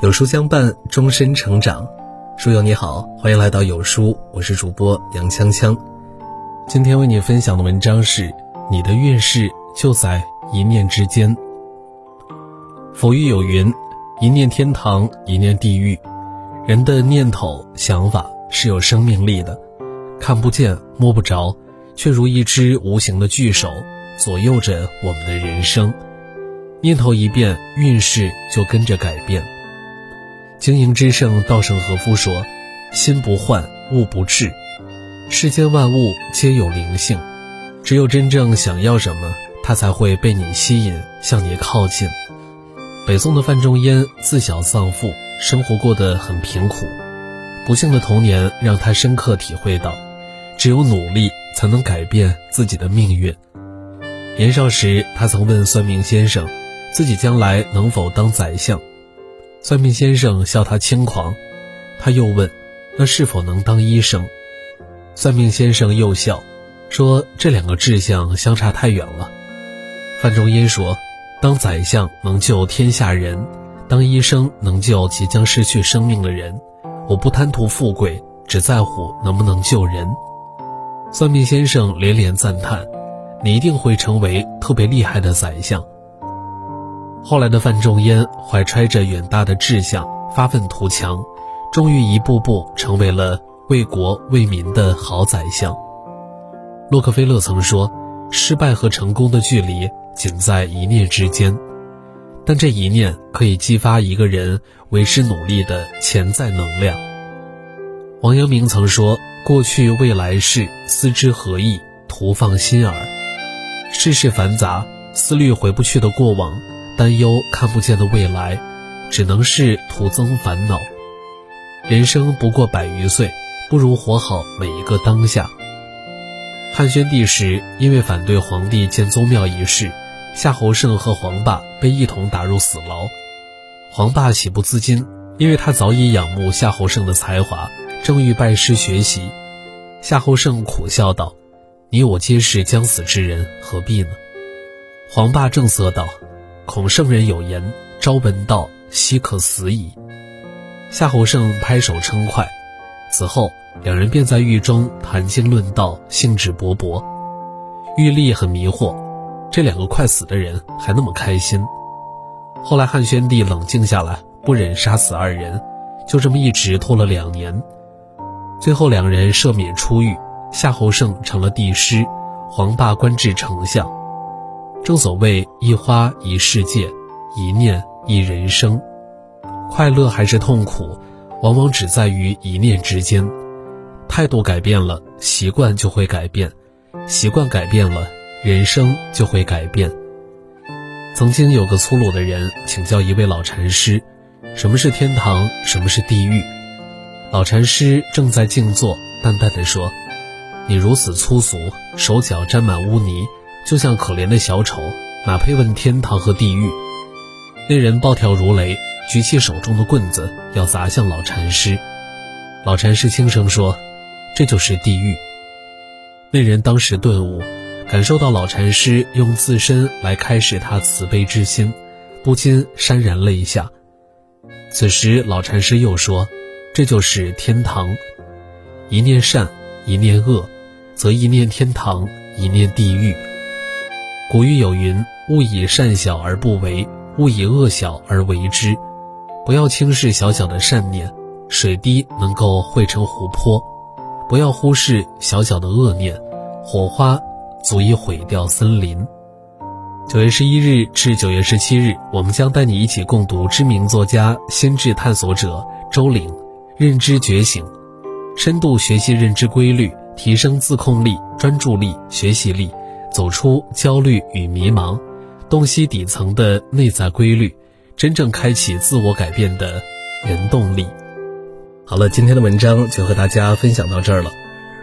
有书相伴，终身成长。书友你好，欢迎来到有书，我是主播杨锵锵。今天为你分享的文章是：你的运势就在一念之间。佛语有云：一念天堂，一念地狱。人的念头、想法是有生命力的，看不见、摸不着，却如一只无形的巨手，左右着我们的人生。念头一变，运势就跟着改变。经营之圣稻盛和夫说：“心不换，物不至。世间万物皆有灵性，只有真正想要什么，它才会被你吸引，向你靠近。”北宋的范仲淹自小丧父，生活过得很贫苦，不幸的童年让他深刻体会到，只有努力才能改变自己的命运。年少时，他曾问算命先生，自己将来能否当宰相。算命先生笑他轻狂，他又问：“那是否能当医生？”算命先生又笑，说：“这两个志向相差太远了。”范仲淹说：“当宰相能救天下人，当医生能救即将失去生命的人。我不贪图富贵，只在乎能不能救人。”算命先生连连赞叹：“你一定会成为特别厉害的宰相。”后来的范仲淹怀揣着远大的志向，发愤图强，终于一步步成为了为国为民的好宰相。洛克菲勒曾说：“失败和成功的距离仅在一念之间，但这一念可以激发一个人为之努力的潜在能量。”王阳明曾说：“过去未来事，思之何益？徒放心耳。世事繁杂，思虑回不去的过往。”担忧看不见的未来，只能是徒增烦恼。人生不过百余岁，不如活好每一个当下。汉宣帝时，因为反对皇帝建宗庙一事，夏侯胜和黄霸被一同打入死牢。黄霸喜不自禁，因为他早已仰慕夏侯胜的才华，正欲拜师学习。夏侯胜苦笑道：“你我皆是将死之人，何必呢？”黄霸正色道。孔圣人有言：“朝闻道，夕可死矣。”夏侯胜拍手称快。此后，两人便在狱中谈经论道，兴致勃勃。狱吏很迷惑，这两个快死的人还那么开心。后来汉宣帝冷静下来，不忍杀死二人，就这么一直拖了两年。最后两人赦免出狱，夏侯胜成了帝师，黄霸官至丞相。正所谓一花一世界，一念一人生。快乐还是痛苦，往往只在于一念之间。态度改变了，习惯就会改变；习惯改变了，人生就会改变。曾经有个粗鲁的人请教一位老禅师：“什么是天堂？什么是地狱？”老禅师正在静坐，淡淡的说：“你如此粗俗，手脚沾满污泥。”就像可怜的小丑，哪配问天堂和地狱？那人暴跳如雷，举起手中的棍子要砸向老禅师。老禅师轻声说：“这就是地狱。”那人当时顿悟，感受到老禅师用自身来开示他慈悲之心，不禁潸然泪下。此时老禅师又说：“这就是天堂。一念善，一念恶，则一念天堂，一念地狱。”古语有云：“勿以善小而不为，勿以恶小而为之。”不要轻视小小的善念，水滴能够汇成湖泊；不要忽视小小的恶念，火花足以毁掉森林。九月十一日至九月十七日，我们将带你一起共读知名作家、心智探索者周岭《认知觉醒》，深度学习认知规律，提升自控力、专注力、学习力。走出焦虑与迷茫，洞悉底层的内在规律，真正开启自我改变的原动力。好了，今天的文章就和大家分享到这儿了。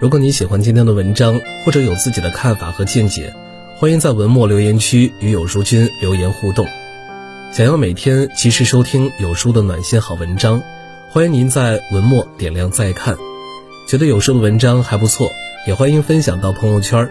如果你喜欢今天的文章，或者有自己的看法和见解，欢迎在文末留言区与有书君留言互动。想要每天及时收听有书的暖心好文章，欢迎您在文末点亮再看。觉得有书的文章还不错，也欢迎分享到朋友圈。